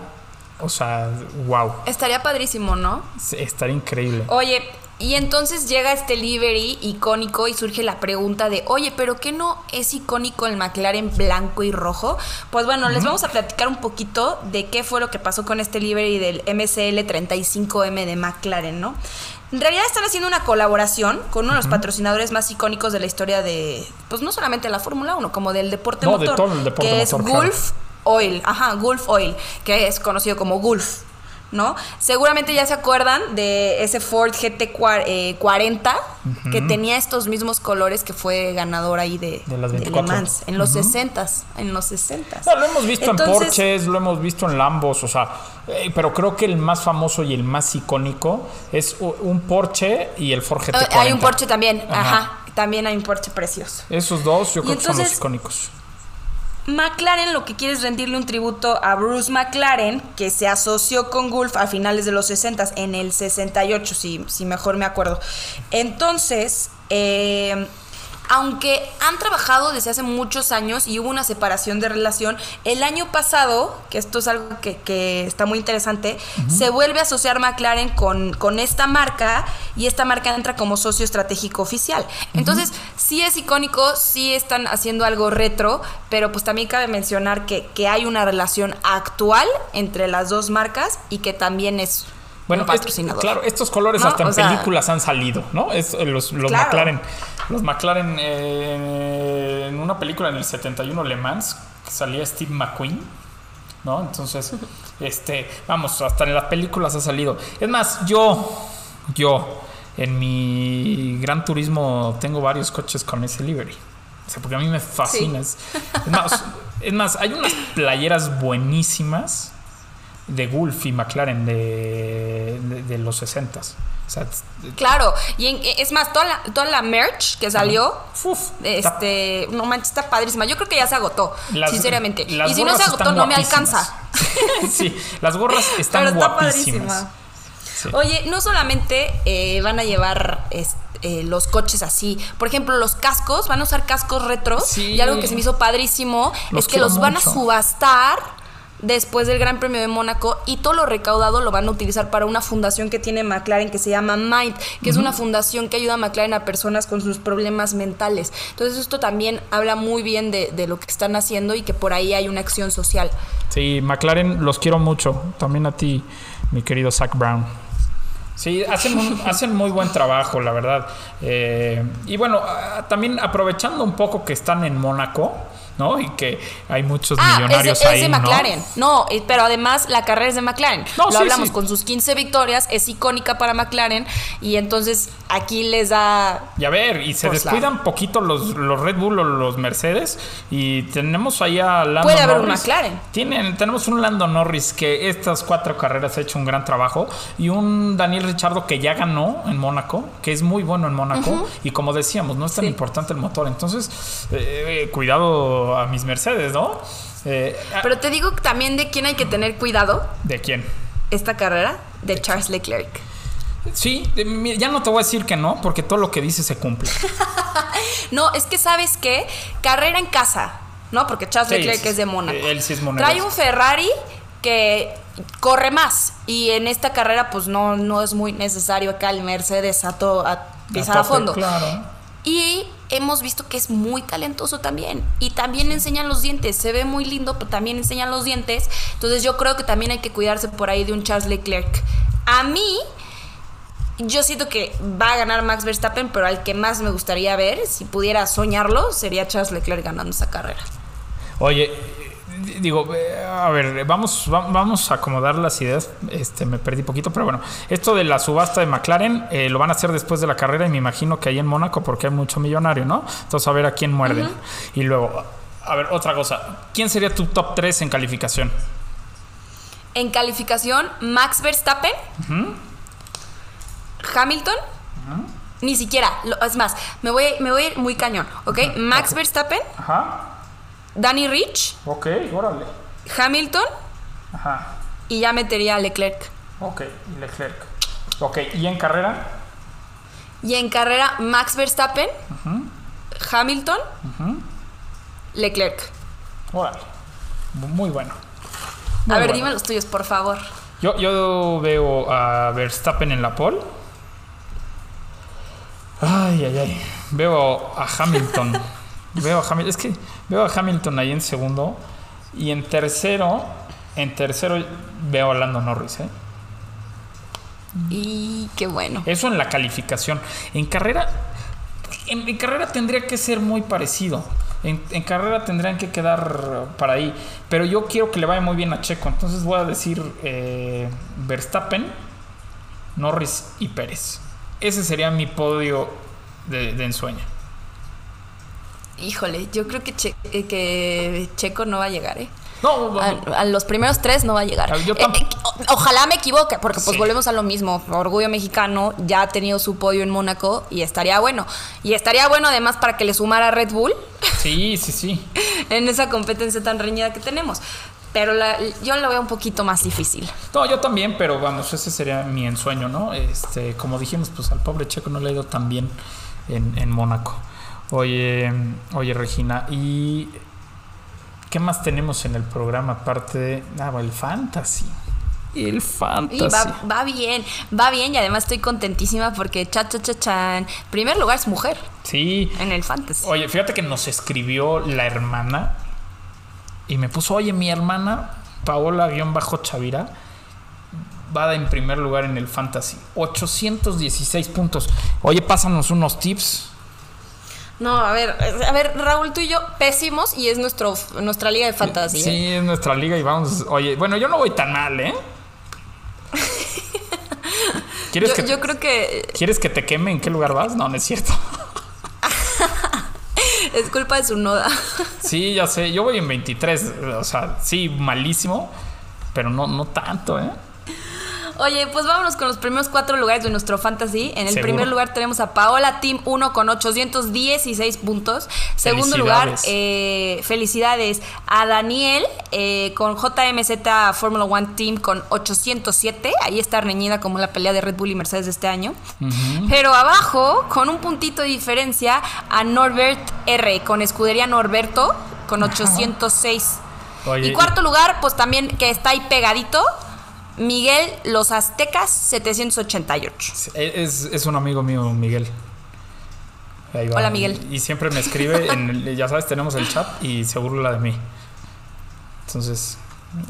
O sea, wow. Estaría padrísimo, ¿no? Estaría increíble. Oye, y entonces llega este livery icónico y surge la pregunta de, oye, ¿pero qué no es icónico el McLaren blanco y rojo? Pues bueno, les vamos a platicar un poquito de qué fue lo que pasó con este livery del MCL 35M de McLaren, ¿no? En realidad están haciendo una colaboración con uno de los patrocinadores más icónicos de la historia de, pues no solamente de la Fórmula 1, como del deporte No, de motor, todo el deporte que es motor, claro. Oil, ajá, Gulf Oil, que es conocido como Gulf. ¿No? Seguramente ya se acuerdan de ese Ford GT cua- eh, 40 que tenía estos mismos colores que fue ganador ahí de, De las de 24. Le Mans en los 60 en los 60 No, lo hemos visto Entonces, en Porsches, lo hemos visto en Lambos, o sea, eh, pero creo que el más famoso y el más icónico es un Porsche y el Ford eh, GT40. Hay un Porsche también, Ajá. ajá. También hay un Porsche precioso. Esos dos yo creo que son los icónicos. McLaren lo que quiere es rendirle un tributo a Bruce McLaren, que se asoció con Gulf a finales de los 60, en el 68, si, si mejor me acuerdo. Entonces, eh, aunque han trabajado desde hace muchos años y hubo una separación de relación, el año pasado, que esto es algo que, que está muy interesante, se vuelve a asociar McLaren con, con esta marca y esta marca entra como socio estratégico oficial. Entonces, sí es icónico, sí están haciendo algo retro, pero pues también cabe mencionar que, que hay una relación actual entre las dos marcas y que también es Bueno, un patrocinador. claro, estos colores ¿No? hasta en O sea- películas han salido, ¿no? Es, eh, los los Claro. McLaren. Los McLaren eh, en una película en el 71 Le Mans salía Steve McQueen, ¿no? Entonces, este, vamos, hasta en las películas ha salido. Es más, yo, yo, en mi Gran Turismo tengo varios coches con ese livery. O sea, porque a mí me fascina. Es, es más, es más, hay unas playeras buenísimas de Gulf y McLaren de, de, de los 60s. O sea, es- Claro, y en- es más, toda la, toda la merch que salió, uf, está- este, no manches, está padrísima. Yo creo que ya se agotó, las- sinceramente. las Y si no se agotó, no me alcanza. sí, las gorras están Pero está guapísimas. padrísima. Sí. Oye, no solamente eh, van a llevar es- eh, los coches así, por ejemplo, los cascos, van a usar cascos retros. Sí. Y algo que se me hizo padrísimo es que los van a subastar después del Gran Premio de Mónaco y todo lo recaudado lo van a utilizar para una fundación que tiene McLaren que se llama Mind, que es una fundación que ayuda a McLaren a personas con sus problemas mentales. Entonces esto también habla muy bien de, de lo que están haciendo y que por ahí hay una acción social. Sí, McLaren los quiero mucho. También a ti, mi querido Zach Brown. Sí, hacen, un- hacen muy buen trabajo, la verdad. Eh, y bueno, también aprovechando un poco que están en Mónaco, ¿no? Y que hay muchos Ah, es de, millonarios es ahí, de. McLaren. No, eh, pero además la carrera es de McLaren. No, Lo sí, hablamos sí. con sus 15 victorias, es icónica para McLaren y entonces aquí les da Y a ver, y se Pues, descuidan poquito los, los Red Bull o los Mercedes. Y tenemos ahí a Lando Puede haber un. McLaren. Tienen, tenemos un Lando Norris que estas cuatro carreras ha hecho un gran trabajo. Y un Daniel Richardo que ya ganó en Mónaco, que es muy bueno en Mónaco. Y como decíamos, no es tan Sí. importante el motor. Entonces, eh, cuidado a mis Mercedes, ¿no? Eh, Pero te digo también de quién hay que tener cuidado ¿De quién? esta carrera, de Charles Leclerc. Sí, ya no te voy a decir que no, porque todo lo que dice se cumple. No, es que sabes qué, carrera en casa, ¿no? Porque Charles Sí, Leclerc es de Mónaco. él sí es monegasco. Trae un Ferrari que corre más y en esta carrera pues no, no es muy necesario acá el Mercedes a, to- a pisar a, tope, fondo. Claro. Y hemos visto que es muy talentoso también. Y también enseñan los dientes. Se ve muy lindo, pero también enseñan los dientes. Entonces yo creo que también hay que cuidarse por ahí de un Charles Leclerc. A mí, yo siento que va a ganar Max Verstappen, pero al que más me gustaría ver, si pudiera soñarlo, sería Charles Leclerc ganando esa carrera. Oye, digo, eh, a ver, vamos, va- vamos a acomodar las ideas. Este, me perdí poquito, pero bueno, esto de la subasta de McLaren eh, lo van a hacer después de la carrera y me imagino que ahí en Mónaco porque hay mucho millonario, ¿no? Entonces a ver a quién muerden. Y luego, a ver, otra cosa, ¿quién sería tu top 3 en calificación? En calificación, Max Verstappen, Hamilton, ni siquiera, es más, me voy, me voy a ir muy cañón, ¿ok? Max Verstappen, Ajá, Danny Rich, ok, órale. Hamilton Ajá, y ya metería a Leclerc. ok, y Leclerc. Ok, ¿y en carrera? Y en carrera, Max Verstappen, Hamilton, Leclerc. Órale, muy bueno. A ver, bueno. dime los tuyos, por favor. Yo, yo veo a Verstappen en la pole. Ay, ay, ay. Veo a Hamilton. veo a Hamilton. Es que veo a Hamilton ahí en segundo. Y en tercero, en tercero veo a Lando Norris, ¿eh? Y qué bueno. Eso en la calificación. En carrera, en, en carrera tendría que ser muy parecido. En, en carrera tendrían que quedar para ahí. Pero yo quiero que le vaya muy bien a Checo. Entonces voy a decir eh, Verstappen, Norris y Pérez. Ese sería mi podio de, de ensueño. Híjole, yo creo que, Che- eh, que Checo no va a llegar, ¿eh? No, no, A, no. a los primeros tres no va a llegar. Yo Eh, eh, o- ojalá me equivoque, porque pues Sí. volvemos a lo mismo. Orgullo mexicano ya ha tenido su podio en Mónaco y estaría bueno. Y estaría bueno además para que le sumara a Red Bull Sí, sí, sí. en esa competencia tan reñida que tenemos. Pero la- yo lo veo un poquito más difícil. No, yo también, pero vamos, ese sería mi ensueño, ¿no? Este, como dijimos, pues al pobre Checo no le ha ido tan bien en, en Mónaco. Oye, oye, Regina, ¿y qué más tenemos en el programa aparte de ah, el fantasy? El Y fantasy. va, va bien, va bien y además estoy contentísima porque cha cha cha chan. Primer lugar es mujer Sí. en el fantasy. Oye, fíjate que nos escribió la hermana y me puso, oye, mi hermana, Paola-Chavira, va en primer lugar en el fantasy. 816 puntos. Oye, pásanos unos tips. No, a ver, a ver, Raúl, tú y yo pésimos y es nuestro, nuestra liga de fantasy. ¿eh? Sí, es nuestra liga y vamos. Oye, bueno, yo no voy tan mal, ¿eh? ¿Quieres, Yo, que, yo creo que ¿Quieres que te queme? ¿En qué lugar vas? No, no es cierto. es culpa de su noda. Sí, ya sé. Yo voy en 23. O sea, sí, malísimo. Pero no, no tanto, ¿eh? Oye, pues vámonos con los primeros cuatro lugares de nuestro fantasy. En el Seguro. primer lugar tenemos a Paola Team 1 con 816 puntos. Segundo lugar, Felicidades. eh, felicidades a Daniel eh, con JMZ Formula One Team con 807. Ahí está reñida como la pelea de Red Bull y Mercedes de este año. Pero abajo, con un puntito de diferencia, a Norbert R con escudería Norberto con 806. Oye, y cuarto lugar, pues también que está ahí pegadito, Miguel Los Aztecas 788. Es, es un amigo mío, Miguel. Ahí va. Hola, Miguel. Y siempre me escribe, en el- ya sabes, tenemos el chat y se burla de mí. Entonces,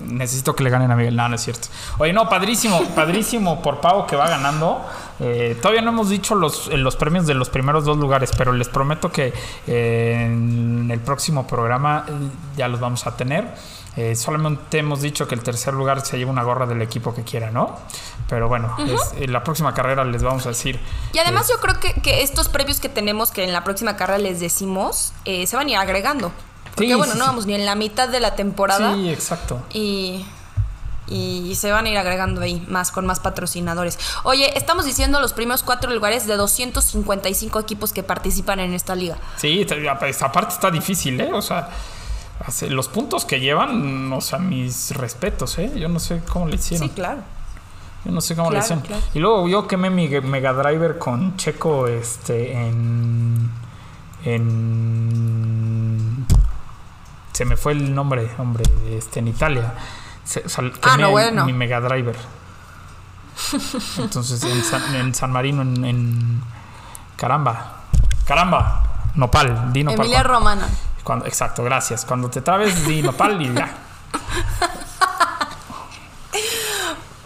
necesito que le ganen a Miguel. No, no es cierto. Oye, no, padrísimo, padrísimo por Pau que va ganando. Eh, todavía no hemos dicho los, los premios de los primeros dos lugares, pero les prometo que eh, en el próximo programa eh, ya los vamos a tener. Eh, solamente hemos dicho que el tercer lugar se lleva una gorra del equipo que quiera, ¿no? Pero bueno, es- en la próxima carrera les vamos a decir. Y además eh, yo creo que, que estos premios que tenemos, que en la próxima carrera les decimos, eh, se van a ir agregando. Porque Sí, bueno, sí, no vamos ni en la mitad de la temporada. Sí, exacto. Y, y se van a ir agregando ahí más con más patrocinadores. Oye, estamos diciendo los primeros cuatro lugares de 255 equipos que participan en esta liga. Sí, te- esta parte está difícil, ¿eh? O sea, los puntos que llevan, o sea, mis respetos, ¿eh? Yo no sé cómo le hicieron. Sí, claro. Yo no sé cómo le hicieron. claro. Y luego yo quemé mi Mega Driver con Checo este, en. En. Se me fue el nombre, hombre, este, en Italia. Se- Ah, quemé no, bueno. Mi Mega Driver. Entonces, en San, en San Marino, en, en- Caramba. Caramba. Nopal, di Nopal. Emilia Romana. Cuando, exacto, gracias. Cuando te trabes, di Nopal y ya.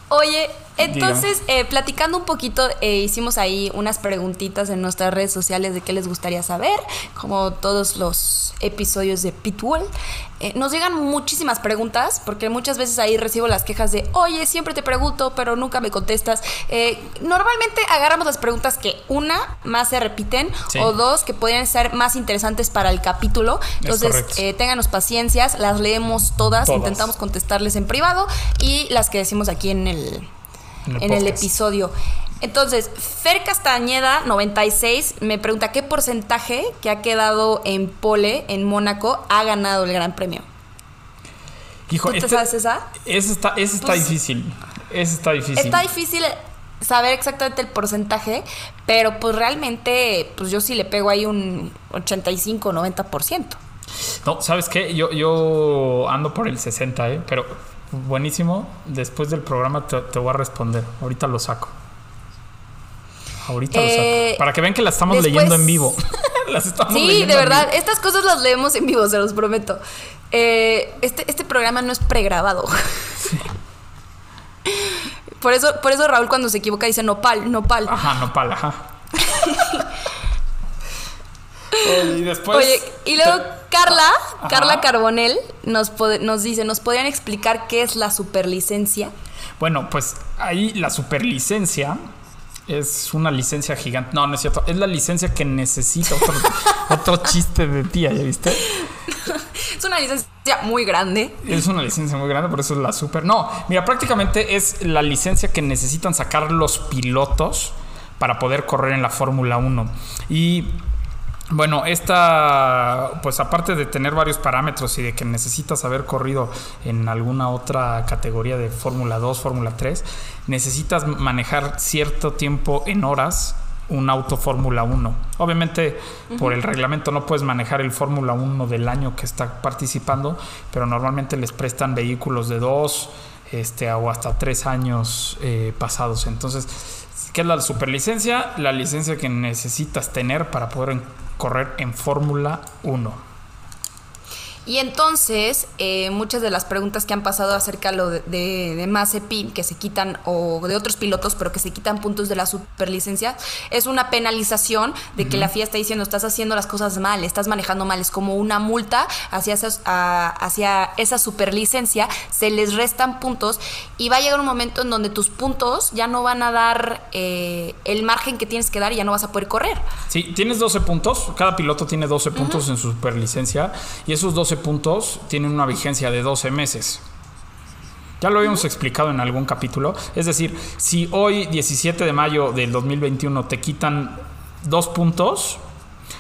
Oye, entonces, eh, platicando un poquito, eh, hicimos ahí unas preguntitas en nuestras redes sociales de qué les gustaría saber, como todos los episodios de Pitbull. Eh, nos llegan muchísimas preguntas, porque muchas veces ahí recibo las quejas de, oye, siempre te pregunto, pero nunca me contestas. Eh, normalmente agarramos las preguntas que una, más se repiten, Sí. o dos, que podrían ser más interesantes para el capítulo. Entonces, eh, ténganos paciencias, las leemos todas, Todas. intentamos contestarles en privado y las que decimos aquí en el, En el en el podcast. episodio. Entonces, Fer Castañeda, 96, me pregunta qué porcentaje que ha quedado en pole en Mónaco ha ganado el Gran Premio. Hijo, ¿Tú te este- sabes esa? Ese está, ese está Pues- difícil. Ese está difícil. Está difícil saber exactamente el porcentaje, pero pues realmente, pues yo sí le pego ahí un 85, 90%. No, ¿sabes qué? Yo, yo ando por el 60, ¿eh? Pero buenísimo. Después del programa te, te voy a responder. Ahorita lo saco. Ahorita lo Eh, saco. Para que vean que las estamos después- leyendo en vivo. las estamos Sí, de verdad, estas cosas las leemos en vivo, se los prometo. Eh, este, este programa no es pregrabado. Por eso, por eso Raúl cuando se equivoca dice nopal, nopal. Ajá, no pala, ajá. Oye, y después. Oye, y luego te- Carla, Ajá. Carla Carbonell nos, nos dice, ¿nos podrían explicar qué es la superlicencia? Bueno, pues ahí la superlicencia es una licencia gigante. No, no es cierto. Es la licencia que necesita otro, otro chiste de tía, ¿ya viste? Es una licencia muy grande. Es una licencia muy grande, por eso es la super. No, mira, prácticamente es la licencia que necesitan sacar los pilotos para poder correr en la Fórmula 1. Y bueno, esta, pues aparte de tener varios parámetros y de que necesitas haber corrido en alguna otra categoría de Fórmula 2, Fórmula 3, necesitas manejar cierto tiempo en horas un auto Fórmula 1. Obviamente, por el reglamento no puedes manejar el Fórmula 1 del año que está participando, pero normalmente les prestan vehículos de dos este, o hasta tres años eh, pasados. Entonces, ¿qué es la superlicencia? La licencia que necesitas tener para poder correr en Fórmula 1. Y entonces, eh, muchas de las preguntas que han pasado acerca lo de, de, de Mazepin, que se quitan, o de otros pilotos, pero que se quitan puntos de la superlicencia, es una penalización de que la FIA está diciendo, estás haciendo las cosas mal, estás manejando mal, es como una multa hacia, esas, a- hacia esa superlicencia, se les restan puntos y va a llegar un momento en donde tus puntos ya no van a dar eh, el margen que tienes que dar y ya no vas a poder correr. Sí, tienes 12 puntos. Cada piloto tiene 12 puntos en su superlicencia. Y esos 12 puntos tienen una vigencia de 12 meses. Ya lo habíamos explicado en algún capítulo. Es decir, si hoy, 17 de mayo del 2021, te quitan dos puntos,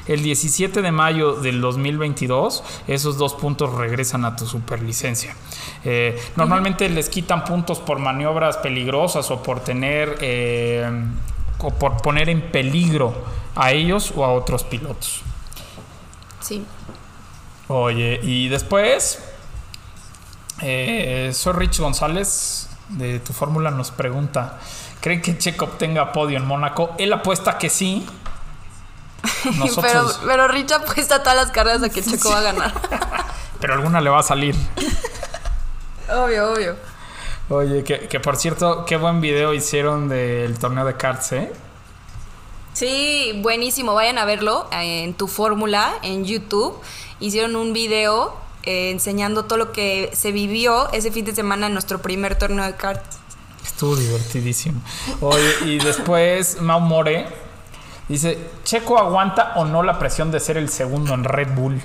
el 17 de mayo del 2022, esos dos puntos regresan a tu superlicencia. Eh, normalmente les quitan puntos por maniobras peligrosas o por tener eh, o por poner en peligro a ellos o a otros pilotos. Sí. Oye, y después, eh, soy Rich González de tu fórmula nos pregunta, ¿creen que Checo obtenga podio en Mónaco? Él apuesta que sí. Pero, Nosotros, pero Rich apuesta todas las carreras a que Checo va a ganar. pero alguna le va a salir. obvio, obvio. Oye, que, que por cierto, qué buen video hicieron del torneo de karts, ¿eh? Sí, buenísimo. Vayan a verlo eh, en tu fórmula en YouTube. Hicieron un video eh, enseñando todo lo que se vivió ese fin de semana en nuestro primer torneo de karts. Estuvo divertidísimo. Oye, y después Mau More dice, ¿Checo aguanta o no la presión de ser el segundo en Red Bull?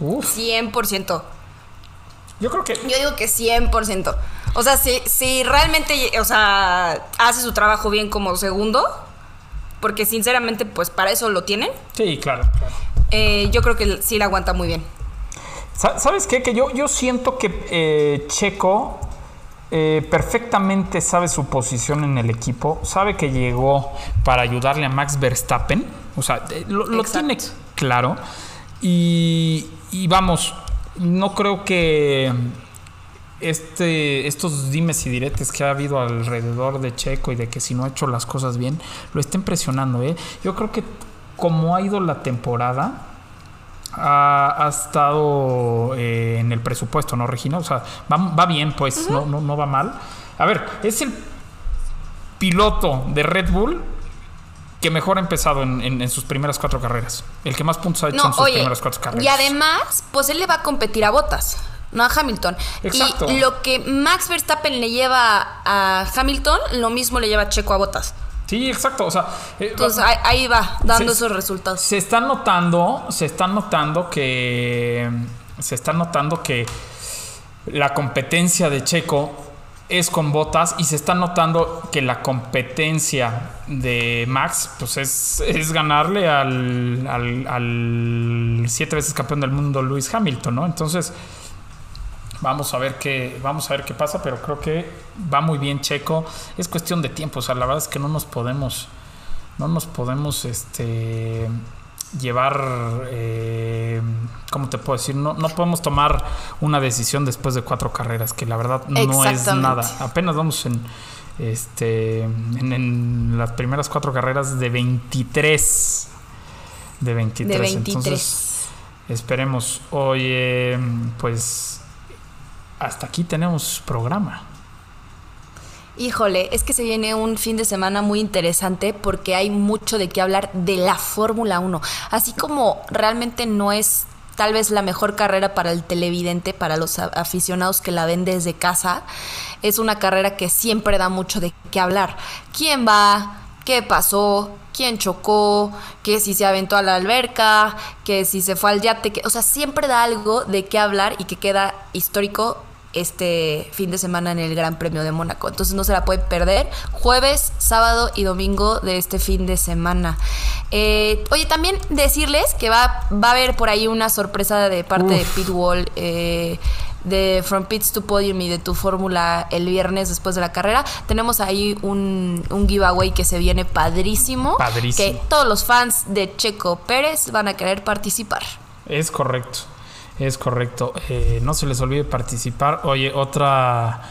Uf, 100%. yo creo que Yo digo que 100%. O sea, si, si realmente, o sea, hace su trabajo bien como segundo, porque sinceramente, pues para eso lo tienen, Sí, claro, claro. Eh, yo creo que sí la aguanta muy bien. Sa- ¿Sabes qué? Que yo, yo siento que eh, Checo eh, perfectamente sabe su posición en el equipo, sabe que llegó para ayudarle a Max Verstappen, o sea, lo, tiene claro. Y, y vamos, no creo que este, estos dimes y diretes que ha habido alrededor de Checo y de que si no ha hecho las cosas bien, lo estén presionando. ¿eh? Yo creo que como ha ido la temporada, ha, ha estado eh, en el presupuesto, ¿no, Regina? O sea, va, va bien, pues, no, no, no va mal. A ver, es el piloto de Red Bull que mejor ha empezado en, en- en sus primeras cuatro carreras. El que más puntos ha hecho en sus oye, primeras cuatro carreras. y además, pues él le va a competir a Botas, no a Hamilton. Exacto. Y lo que Max Verstappen le lleva a Hamilton, lo mismo le lleva Checo a Botas. Sí, exacto. O sea, eh, Entonces ahí, ahí va, dando Se- esos resultados. Se está notando, se está notando que se está notando que la competencia de Checo es con botas y se está notando que la competencia de Max pues es, es ganarle al, al, al siete veces campeón del mundo Lewis Hamilton, ¿no? Entonces vamos a ver qué vamos a ver qué pasa, pero creo que va muy bien Checo. Es cuestión de tiempo, o sea, la verdad es que no nos podemos no nos podemos este llevar, eh, ¿cómo te puedo decir? No, no podemos tomar una decisión después de cuatro carreras, que la verdad no es nada. Apenas vamos en, este, en, en las primeras cuatro carreras de 23. De 23. De 23. Entonces, esperemos. Oye, pues hasta aquí tenemos programa. Híjole, es que se viene un fin de semana muy interesante porque hay mucho de qué hablar de la Fórmula 1. Así como realmente no es tal vez la mejor carrera para el televidente, para los aficionados que la ven desde casa, es una carrera que siempre da mucho de qué hablar. ¿Quién va? ¿Qué pasó? ¿Quién chocó? ¿Que si se aventó a la alberca? ¿Que si se fue al yate? Que, o sea, siempre da algo de qué hablar y que queda histórico este fin de semana en el Gran Premio de Mónaco. Entonces no se la pueden perder. Jueves, sábado y domingo de este fin de semana. Eh, oye, también decirles que va, va a haber por ahí una sorpresa de parte de Pitwall. Eh, de From Pits to Podium y de tu fórmula el viernes después de la carrera. Tenemos ahí un, un giveaway que se viene padrísimo. Padrísimo. Que todos los fans de Checo Pérez van a querer participar. Es correcto, es correcto. Eh, no se les olvide participar. Oye, otra,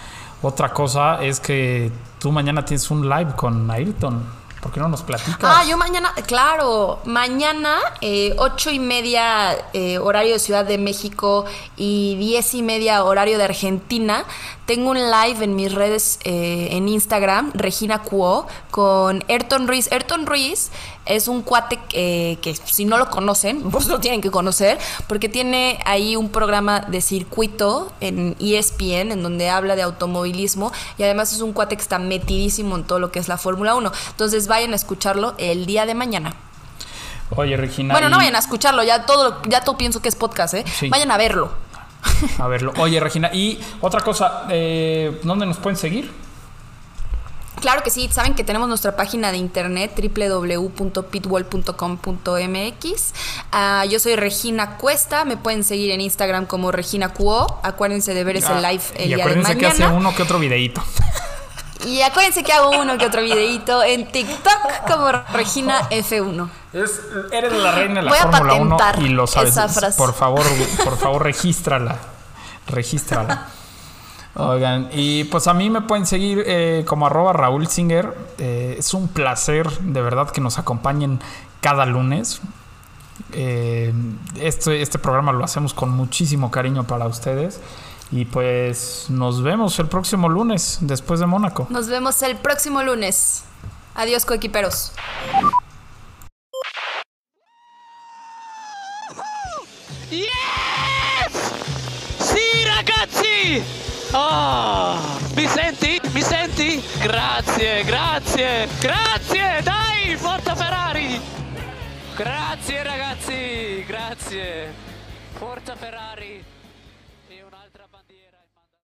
otra cosa es que tú mañana tienes un live con Ayrton. ¿Por qué no nos platicas? Ah, yo mañana, claro, mañana eh, ocho y media eh, horario de Ciudad de México y diez y media horario de Argentina. Tengo un live en mis redes eh, en Instagram, Regina Cuo, con Ayrton Ruiz. Ayrton Ruiz es un cuate que, que si no lo conocen, pues lo tienen que conocer, porque tiene ahí un programa de circuito en ESPN, en donde habla de automovilismo, y además es un cuate que está metidísimo en todo lo que es la Fórmula 1. Entonces vayan a escucharlo el día de mañana. Oye, Regina. Bueno, no vayan a escucharlo, ya todo, ya todo pienso que es podcast, ¿eh? Sí. Vayan a verlo. A verlo. Oye, Regina. Y otra cosa, eh, ¿dónde nos pueden seguir? Claro que sí, saben que tenemos nuestra página de internet www.pitwall.com.mx. Ah, yo soy Regina Cuesta, me pueden seguir en Instagram como Regina Cuo. Acuérdense de ver ese Ah, live el y día de acuérdense que hace mañana. uno que otro videíto. Y acuérdense que hago uno que otro videito en TikTok como Regina F1. Es- eres la reina de la Voy a Fórmula 1 patentar y lo sabes. esa frase. Por favor, por favor, regístrala. Regístrala. Oigan, y pues a mí me pueden seguir eh, como arroba Raúl Singer. Eh, es un placer, de verdad, que nos acompañen cada lunes. Eh, este, este programa lo hacemos con muchísimo cariño para ustedes. Y pues nos vemos el próximo lunes, después de Mónaco. Nos vemos el próximo lunes. Adiós, coequiperos. Sì, ragazzi! Oh, mi senti? Mi senti? Grazie, grazie, grazie! Dai, forza Ferrari! Grazie ragazzi, grazie! Forza Ferrari!